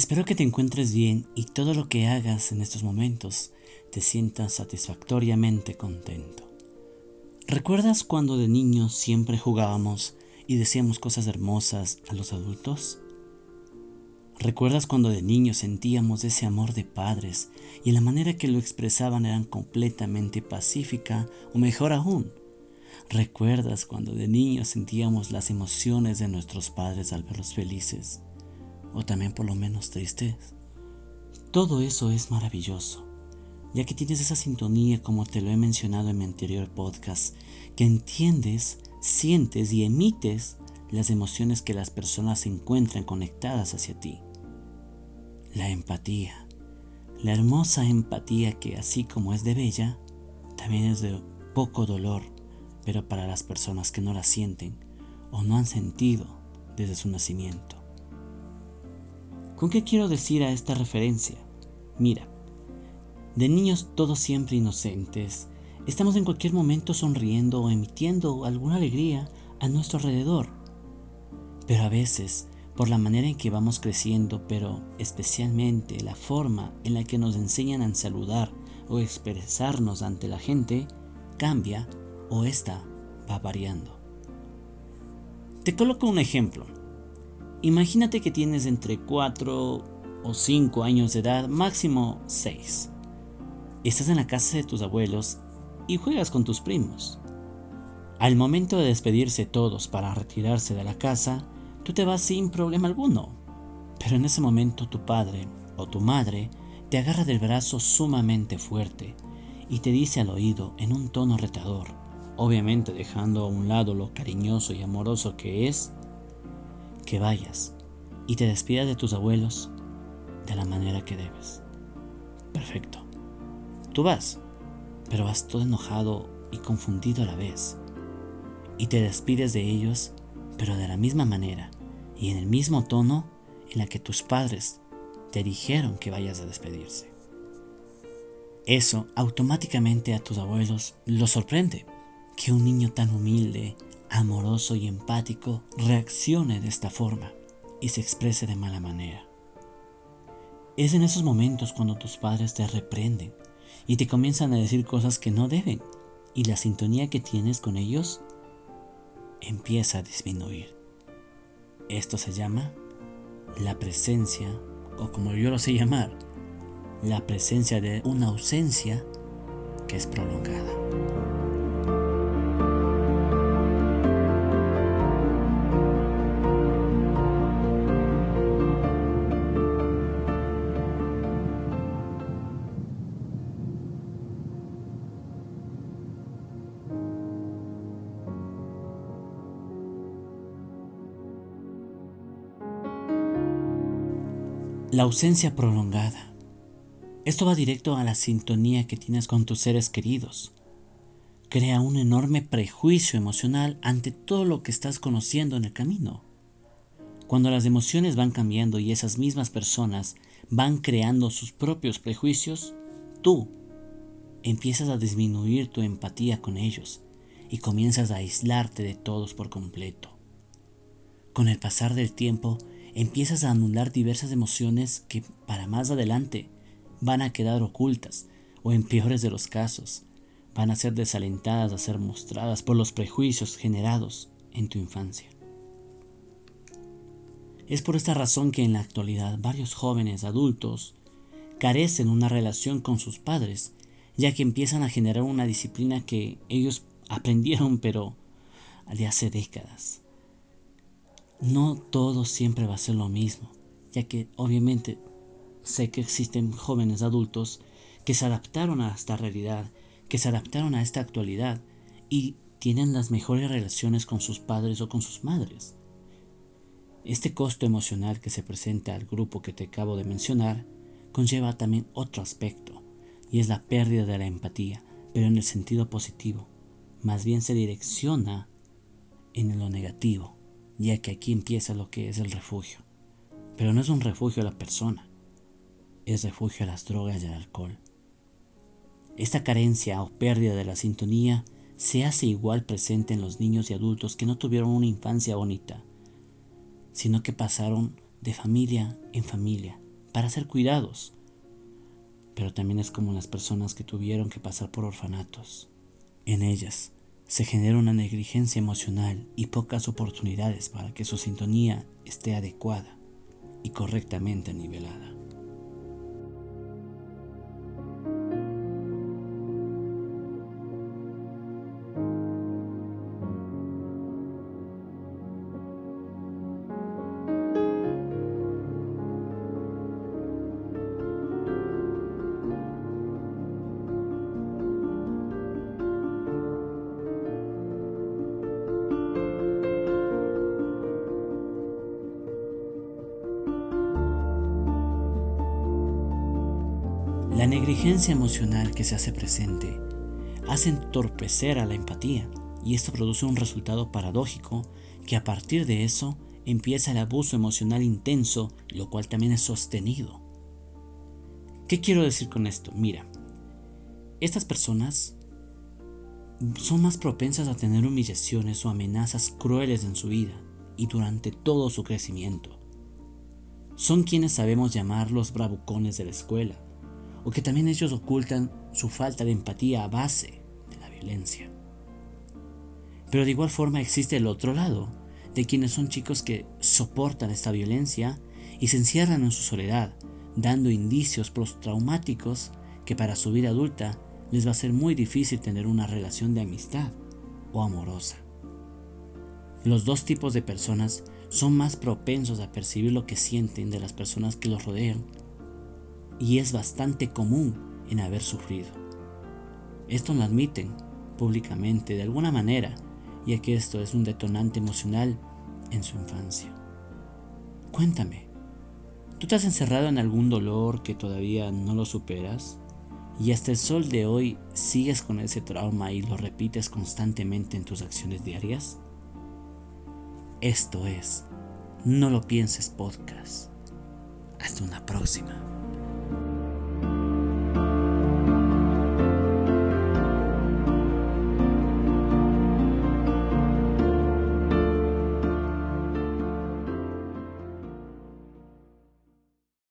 Espero que te encuentres bien y todo lo que hagas en estos momentos te sientas satisfactoriamente contento. ¿Recuerdas cuando de niños siempre jugábamos y decíamos cosas hermosas a los adultos? ¿Recuerdas cuando de niños sentíamos ese amor de padres y la manera que lo expresaban eran completamente pacífica o mejor aún? ¿Recuerdas cuando de niños sentíamos las emociones de nuestros padres al verlos felices? O también por lo menos tristes. Todo eso es maravilloso, ya que tienes esa sintonía como te lo he mencionado en mi anterior podcast, que entiendes, sientes y emites las emociones que las personas encuentran conectadas hacia ti. La empatía, la hermosa empatía que así como es de bella, también es de poco dolor, pero para las personas que no la sienten o no han sentido desde su nacimiento. ¿Con qué quiero decir a esta referencia? Mira, de niños todos siempre inocentes, estamos en cualquier momento sonriendo o emitiendo alguna alegría a nuestro alrededor. Pero a veces, por la manera en que vamos creciendo, pero especialmente la forma en la que nos enseñan a saludar o expresarnos ante la gente, cambia o esta va variando. Te coloco un ejemplo. Imagínate que tienes entre 4 o 5 años de edad, máximo 6. Estás en la casa de tus abuelos y juegas con tus primos. Al momento de despedirse todos para retirarse de la casa, tú te vas sin problema alguno. Pero en ese momento tu padre o tu madre te agarra del brazo sumamente fuerte y te dice al oído en un tono retador, obviamente dejando a un lado lo cariñoso y amoroso que es, que vayas y te despidas de tus abuelos de la manera que debes. Perfecto. Tú vas, pero vas todo enojado y confundido a la vez. Y te despides de ellos, pero de la misma manera y en el mismo tono en la que tus padres te dijeron que vayas a despedirse. Eso automáticamente a tus abuelos los sorprende, que un niño tan humilde amoroso y empático reaccione de esta forma y se exprese de mala manera. Es en esos momentos cuando tus padres te reprenden y te comienzan a decir cosas que no deben y la sintonía que tienes con ellos empieza a disminuir. Esto se llama la presencia, o como yo lo sé llamar, la presencia de una ausencia que es prolongada. La ausencia prolongada. Esto va directo a la sintonía que tienes con tus seres queridos. Crea un enorme prejuicio emocional ante todo lo que estás conociendo en el camino. Cuando las emociones van cambiando y esas mismas personas van creando sus propios prejuicios, tú empiezas a disminuir tu empatía con ellos y comienzas a aislarte de todos por completo. Con el pasar del tiempo, empiezas a anular diversas emociones que para más adelante van a quedar ocultas o en peores de los casos van a ser desalentadas a ser mostradas por los prejuicios generados en tu infancia. Es por esta razón que en la actualidad varios jóvenes adultos carecen una relación con sus padres, ya que empiezan a generar una disciplina que ellos aprendieron pero de hace décadas no todo siempre va a ser lo mismo, ya que obviamente sé que existen jóvenes adultos que se adaptaron a esta realidad, que se adaptaron a esta actualidad y tienen las mejores relaciones con sus padres o con sus madres. Este costo emocional que se presenta al grupo que te acabo de mencionar conlleva también otro aspecto, y es la pérdida de la empatía, pero en el sentido positivo. Más bien se direcciona en lo negativo ya que aquí empieza lo que es el refugio. Pero no es un refugio a la persona, es refugio a las drogas y al alcohol. Esta carencia o pérdida de la sintonía se hace igual presente en los niños y adultos que no tuvieron una infancia bonita, sino que pasaron de familia en familia, para ser cuidados. Pero también es como las personas que tuvieron que pasar por orfanatos. En ellas se genera una negligencia emocional y pocas oportunidades para que su sintonía esté adecuada y correctamente nivelada. La negligencia emocional que se hace presente hace entorpecer a la empatía y esto produce un resultado paradójico que a partir de eso empieza el abuso emocional intenso, lo cual también es sostenido. ¿Qué quiero decir con esto? Mira, estas personas son más propensas a tener humillaciones o amenazas crueles en su vida y durante todo su crecimiento. Son quienes sabemos llamar los bravucones de la escuela, o que también ellos ocultan su falta de empatía a base de la violencia. Pero de igual forma existe el otro lado, de quienes son chicos que soportan esta violencia y se encierran en su soledad, dando indicios postraumáticos que para su vida adulta les va a ser muy difícil tener una relación de amistad o amorosa. Los dos tipos de personas son más propensos a percibir lo que sienten de las personas que los rodean y es bastante común en haber sufrido. Esto lo admiten públicamente de alguna manera, ya que esto es un detonante emocional en su infancia. Cuéntame, ¿tú te has encerrado en algún dolor que todavía no lo superas? Y hasta el sol de hoy sigues con ese trauma y lo repites constantemente en tus acciones diarias? Esto es No lo pienses podcast. Hasta una próxima.